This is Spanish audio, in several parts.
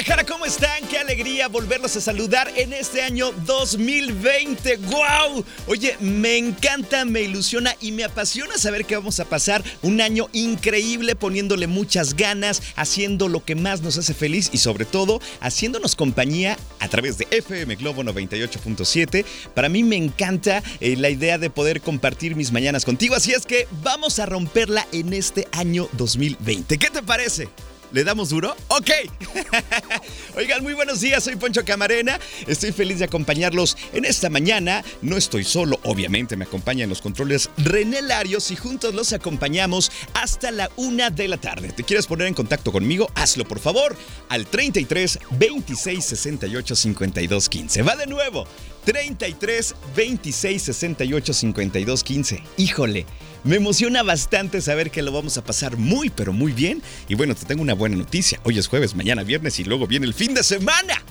Guadalajara, ¿cómo están? Qué alegría volverlos a saludar en este año 2020. ¡Wow! Oye, me encanta, me ilusiona y me apasiona saber que vamos a pasar un año increíble poniéndole muchas ganas, haciendo lo que más nos hace feliz y sobre todo haciéndonos compañía a través de FM Globo 98.7. Para mí me encanta eh, la idea de poder compartir mis mañanas contigo, así es que vamos a romperla en este año 2020. ¿Qué te parece? ¿Le damos duro? Ok. Oigan, muy buenos días, soy Poncho Camarena. Estoy feliz de acompañarlos en esta mañana. No estoy solo, obviamente me acompañan los controles René Larios y juntos los acompañamos hasta la una de la tarde. ¿Te quieres poner en contacto conmigo? Hazlo, por favor, al 33 26 68 52 15. Va de nuevo. 33 26 68 52 15. Híjole. Me emociona bastante saber que lo vamos a pasar muy, pero muy bien. Y bueno, te tengo una buena noticia. Hoy es jueves, mañana viernes y luego viene el fin de semana.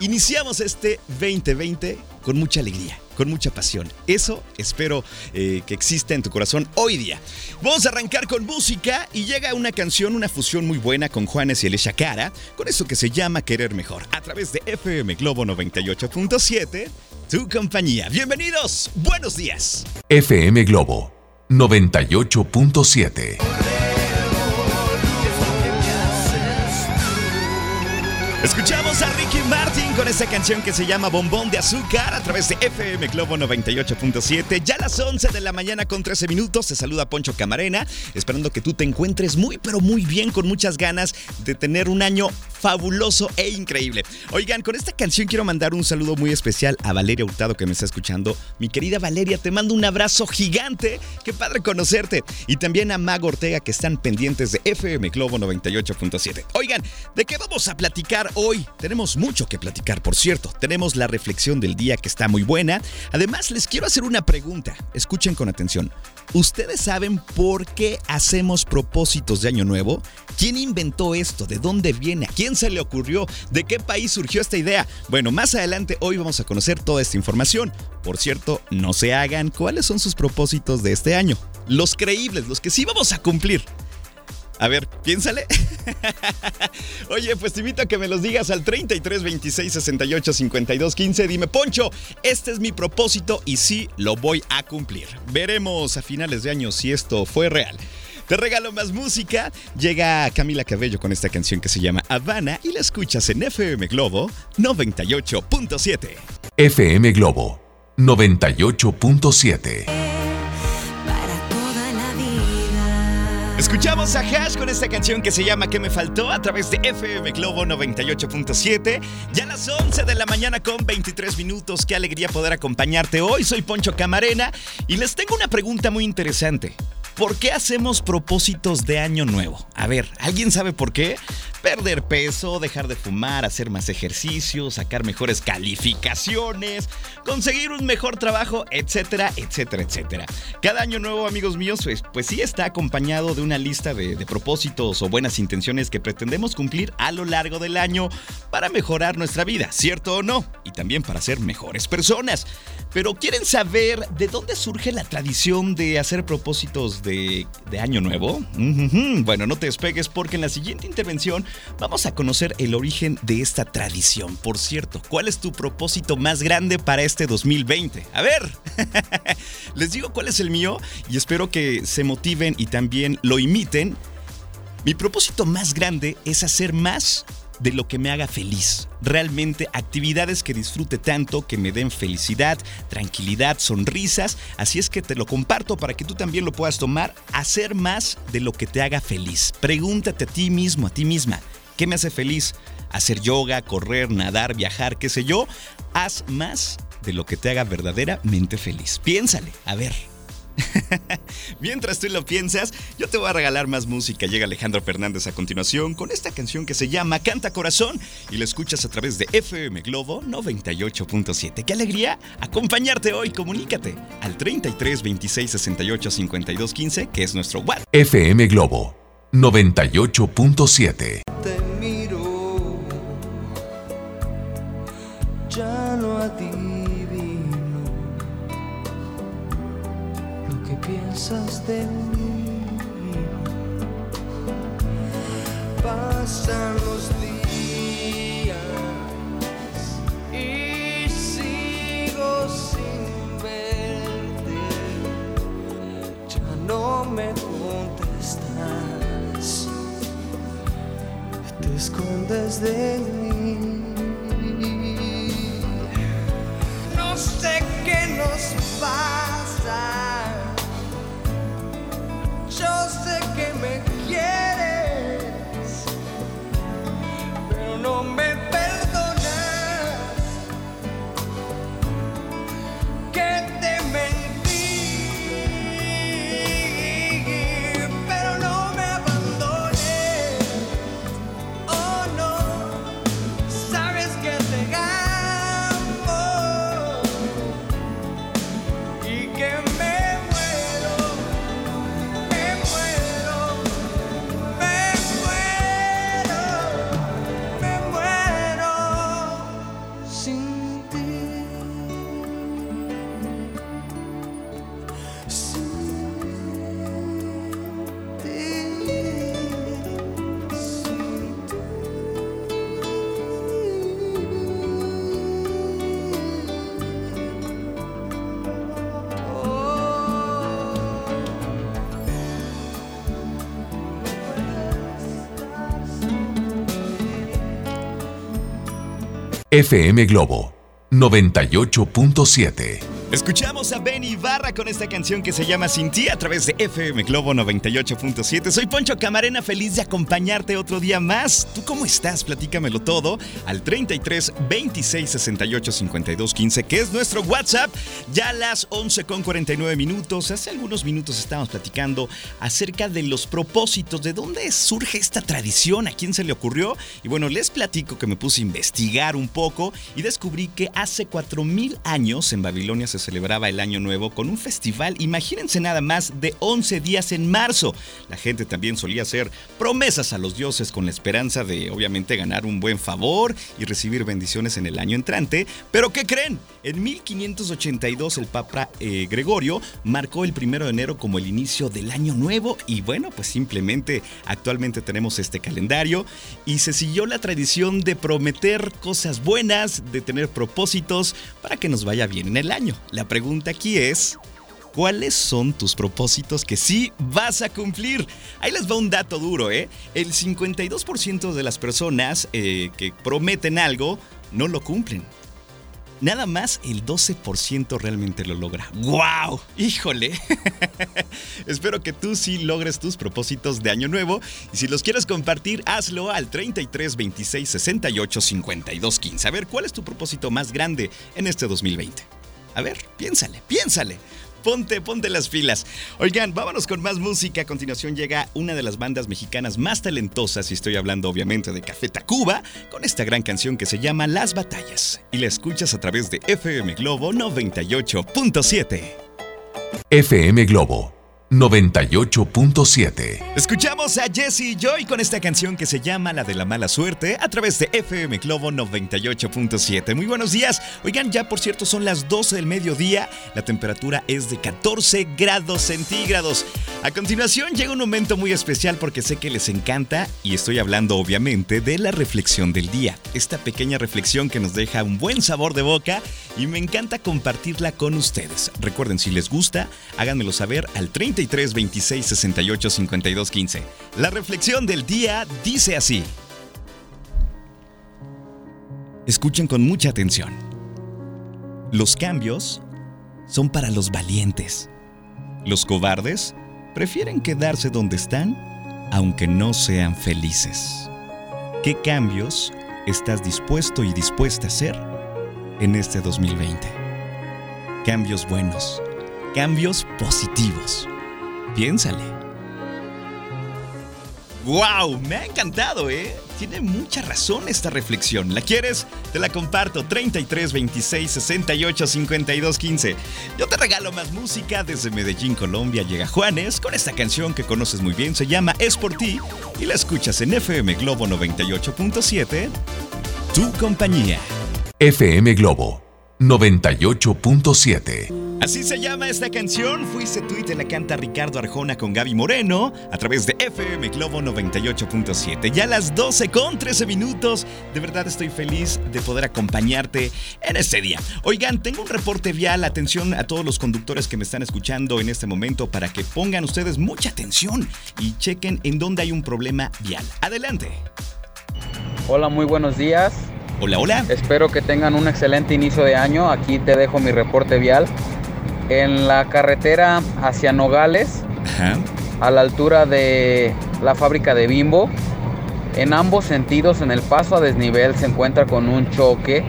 Iniciamos este 2020 con mucha alegría, con mucha pasión. Eso espero eh, que exista en tu corazón hoy día. Vamos a arrancar con música y llega una canción, una fusión muy buena con Juanes y Elisha Cara, con eso que se llama Querer Mejor, a través de FM Globo 98.7, tu compañía. Bienvenidos, buenos días. FM Globo 98.7. Escuchamos a Ricky Martin con esta canción que se llama Bombón de Azúcar a través de FM Globo 98.7. Ya a las 11 de la mañana con 13 minutos te saluda Poncho Camarena, esperando que tú te encuentres muy pero muy bien con muchas ganas de tener un año fabuloso e increíble. Oigan, con esta canción quiero mandar un saludo muy especial a Valeria Hurtado que me está escuchando. Mi querida Valeria, te mando un abrazo gigante. Qué padre conocerte. Y también a Mago Ortega que están pendientes de FM Globo 98.7. Oigan, ¿de qué vamos a platicar hoy? Tenemos mucho que platicar, por cierto. Tenemos la reflexión del día que está muy buena. Además, les quiero hacer una pregunta. Escuchen con atención. ¿Ustedes saben por qué hacemos propósitos de Año Nuevo? ¿Quién inventó esto? ¿De dónde viene? ¿A quién se le ocurrió? ¿De qué país surgió esta idea? Bueno, más adelante hoy vamos a conocer toda esta información. Por cierto, no se hagan cuáles son sus propósitos de este año. Los creíbles, los que sí vamos a cumplir. A ver, piénsale. Oye, pues te invito a que me los digas al 33 26 68 52 15. Dime, Poncho, este es mi propósito y sí lo voy a cumplir. Veremos a finales de año si esto fue real. Te regalo más música. Llega Camila Cabello con esta canción que se llama Habana y la escuchas en FM Globo 98.7. FM Globo 98.7. Escuchamos a Hash con esta canción que se llama ¿Qué me faltó? a través de FM Globo 98.7. Ya a las 11 de la mañana con 23 minutos. Qué alegría poder acompañarte hoy. Soy Poncho Camarena y les tengo una pregunta muy interesante. ¿Por qué hacemos propósitos de año nuevo? A ver, ¿alguien sabe por qué? Perder peso, dejar de fumar, hacer más ejercicio, sacar mejores calificaciones, conseguir un mejor trabajo, etcétera, etcétera, etcétera. Cada año nuevo, amigos míos, pues, pues sí está acompañado de una lista de, de propósitos o buenas intenciones que pretendemos cumplir a lo largo del año para mejorar nuestra vida, ¿cierto o no? Y también para ser mejores personas. Pero ¿quieren saber de dónde surge la tradición de hacer propósitos de, de Año Nuevo? Bueno, no te despegues porque en la siguiente intervención vamos a conocer el origen de esta tradición. Por cierto, ¿cuál es tu propósito más grande para este 2020? A ver, les digo cuál es el mío y espero que se motiven y también lo imiten. Mi propósito más grande es hacer más de lo que me haga feliz. Realmente actividades que disfrute tanto, que me den felicidad, tranquilidad, sonrisas. Así es que te lo comparto para que tú también lo puedas tomar. Hacer más de lo que te haga feliz. Pregúntate a ti mismo, a ti misma, ¿qué me hace feliz? Hacer yoga, correr, nadar, viajar, qué sé yo. Haz más de lo que te haga verdaderamente feliz. Piénsale, a ver. Mientras tú lo piensas, yo te voy a regalar más música. Llega Alejandro Fernández a continuación con esta canción que se llama Canta Corazón y la escuchas a través de FM Globo 98.7. ¡Qué alegría acompañarte hoy! Comunícate al 33 26 68 52 15, que es nuestro WhatsApp. FM Globo 98.7. piensas. Pasan los días y sigo sin verte, ya no me contestas te escondes de mí. FM Globo 98.7. Escuchamos a Ben Ibarra con esta canción que se llama Sin ti a través de FM Globo 98.7. Soy Poncho Camarena, feliz de acompañarte otro día más. ¿Tú cómo estás? Platícamelo todo al 33 26 68 52 15, que es nuestro WhatsApp. Ya a las 11 con 49 minutos. Hace algunos minutos estábamos platicando acerca de los propósitos, de dónde surge esta tradición, a quién se le ocurrió. Y bueno, les platico que me puse a investigar un poco y descubrí que hace 4000 años en Babilonia se celebraba el Año Nuevo con un festival, imagínense nada más, de 11 días en marzo. La gente también solía hacer promesas a los dioses con la esperanza de obviamente ganar un buen favor y recibir bendiciones en el año entrante. Pero ¿qué creen? En 1582 el Papa eh, Gregorio marcó el primero de enero como el inicio del Año Nuevo y bueno, pues simplemente actualmente tenemos este calendario y se siguió la tradición de prometer cosas buenas, de tener propósitos para que nos vaya bien en el año. La pregunta aquí es, ¿cuáles son tus propósitos que sí vas a cumplir? Ahí les va un dato duro, ¿eh? El 52% de las personas eh, que prometen algo no lo cumplen. Nada más el 12% realmente lo logra. ¡Wow! ¡Híjole! Espero que tú sí logres tus propósitos de año nuevo. Y si los quieres compartir, hazlo al 33 26 68 52 15. A ver, ¿cuál es tu propósito más grande en este 2020? A ver, piénsale, piénsale. Ponte, ponte las filas. Oigan, vámonos con más música. A continuación llega una de las bandas mexicanas más talentosas, y estoy hablando obviamente de Café Tacuba, con esta gran canción que se llama Las Batallas. Y la escuchas a través de FM Globo 98.7. FM Globo 98.7. Escuchamos a Jesse Joy con esta canción que se llama La de la mala suerte a través de FM Globo 98.7. Muy buenos días. Oigan, ya por cierto son las 12 del mediodía. La temperatura es de 14 grados centígrados. A continuación llega un momento muy especial porque sé que les encanta y estoy hablando obviamente de la reflexión del día. Esta pequeña reflexión que nos deja un buen sabor de boca y me encanta compartirla con ustedes. Recuerden, si les gusta, háganmelo saber al 33 26 68 52 15. La reflexión del día dice así. Escuchen con mucha atención. Los cambios son para los valientes. Los cobardes prefieren quedarse donde están aunque no sean felices. ¿Qué cambios estás dispuesto y dispuesta a hacer en este 2020? Cambios buenos, cambios positivos. Piénsale. ¡Wow! Me ha encantado, ¿eh? Tiene mucha razón esta reflexión. ¿La quieres? Te la comparto. 33 26 68 52 15. Yo te regalo más música. Desde Medellín, Colombia, llega Juanes con esta canción que conoces muy bien. Se llama Es por ti y la escuchas en FM Globo 98.7. Tu compañía. FM Globo 98.7. Así se llama esta canción. Fuiste tú y te la canta Ricardo Arjona con Gaby Moreno a través de FM Globo 98.7. Ya a las 12 con 13 minutos. De verdad estoy feliz de poder acompañarte en este día. Oigan, tengo un reporte vial. Atención a todos los conductores que me están escuchando en este momento para que pongan ustedes mucha atención y chequen en dónde hay un problema vial. Adelante. Hola, muy buenos días. Hola, hola. Espero que tengan un excelente inicio de año. Aquí te dejo mi reporte vial en la carretera hacia Nogales, a la altura de la fábrica de Bimbo. En ambos sentidos, en el paso a desnivel, se encuentra con un choque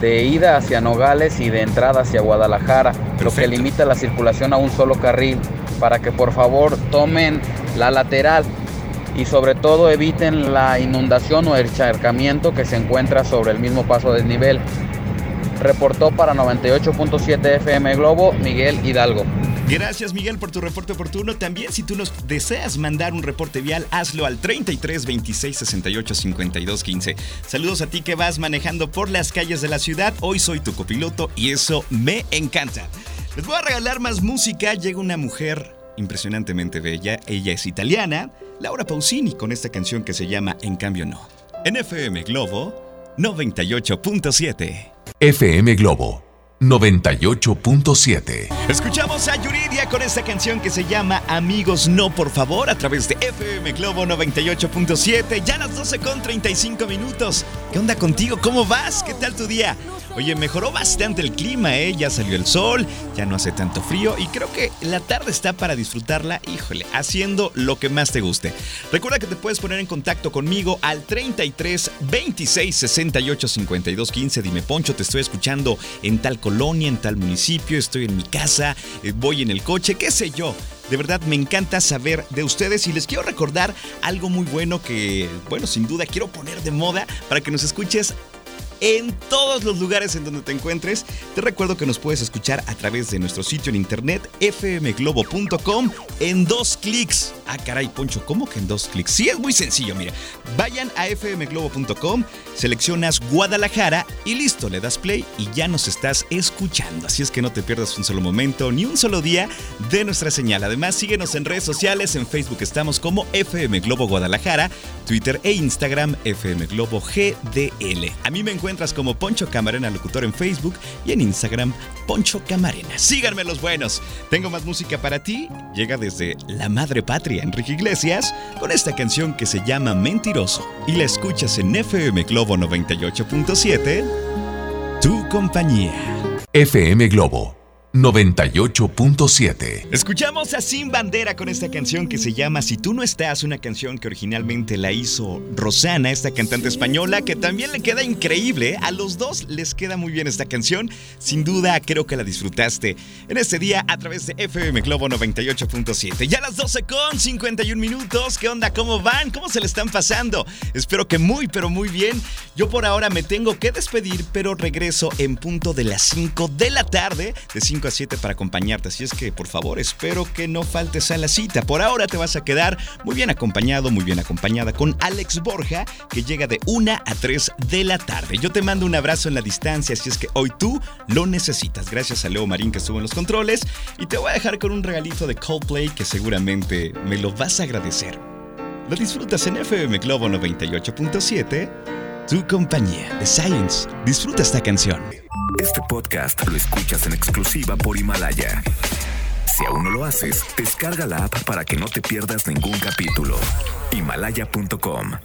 de ida hacia Nogales y de entrada hacia Guadalajara, lo que limita la circulación a un solo carril, para que por favor tomen la lateral y sobre todo eviten la inundación o el encharcamiento que se encuentra sobre el mismo paso a desnivel. Reportó para 98.7 FM Globo Miguel Hidalgo. Gracias Miguel por tu reporte oportuno. También si tú nos deseas mandar un reporte vial, hazlo al 33 26 68 52 15. Saludos a ti que vas manejando por las calles de la ciudad. Hoy soy tu copiloto y eso me encanta. Les voy a regalar más música. Llega una mujer impresionantemente bella. Ella es italiana, Laura Pausini, con esta canción que se llama En cambio no. En FM Globo 98.7. FM Globo 98.7. Escuchamos a Yuridia con esta canción que se llama Amigos No Por Favor a través de FM Globo 98.7. Ya las 12 con 35 minutos. ¿Qué onda contigo? ¿Cómo vas? ¿Qué tal tu día? Oye, mejoró bastante el clima, ¿eh? Ya salió el sol, ya no hace tanto frío y creo que la tarde está para disfrutarla, híjole, haciendo lo que más te guste. Recuerda que te puedes poner en contacto conmigo al 33 26 68 52 15. Dime, Poncho, te estoy escuchando en tal colonia, en tal municipio, estoy en mi casa, eh, voy en el coche, qué sé yo. De verdad me encanta saber de ustedes y les quiero recordar algo muy bueno que, bueno, sin duda quiero poner de moda para que nos escuches en todos los lugares en donde te encuentres. Te recuerdo que nos puedes escuchar a través de nuestro sitio en internet fmglobo.com en dos clics. Ah, caray, Poncho, ¿cómo que en dos clics? Sí, es muy sencillo, mira. Vayan a fmglobo.com, seleccionas Guadalajara y listo, le das play y ya nos estás escuchando. Así es que no te pierdas un solo momento ni un solo día de nuestra señal. Además, síguenos en redes sociales. En Facebook estamos como FM Globo Guadalajara, Twitter e Instagram FM Globo GDL. A mí me como Poncho Camarena Locutor en Facebook y en Instagram Poncho Camarena. Síganme los buenos. Tengo más música para ti. Llega desde La Madre Patria, Enrique Iglesias, con esta canción que se llama Mentiroso y la escuchas en FM Globo 98.7. Tu compañía. FM Globo 98.7. Escuchamos a Sin Bandera con esta canción que se llama Si tú no estás, una canción que originalmente la hizo Rosana, esta cantante española, que también le queda increíble. A los dos les queda muy bien esta canción. Sin duda, creo que la disfrutaste en este día a través de FM Globo 98.7. Ya a las 12 con 51 minutos. ¿Qué onda? ¿Cómo van? ¿Cómo se le están pasando? Espero que muy, pero muy bien. Yo por ahora me tengo que despedir, pero regreso en punto de las 5 de la tarde, de 5 a 7 para acompañarte. Así es que, por favor, espero que no faltes a la cita. Por ahora te vas a quedar muy bien acompañado, muy bien acompañada con Alex Borja, que llega de 1 a 3 de la tarde. Yo te mando un abrazo en la distancia, así es que hoy tú lo necesitas. Gracias a Leo Marín que estuvo en los controles. Y te voy a dejar con un regalito de Coldplay que seguramente me lo vas a agradecer. Lo disfrutas en FM Globo 98.7, tu compañía de Science. Disfruta esta canción. Este podcast lo escuchas en exclusiva por Himalaya. Si aún no lo haces, descarga la app para que no te pierdas ningún capítulo. Himalaya.com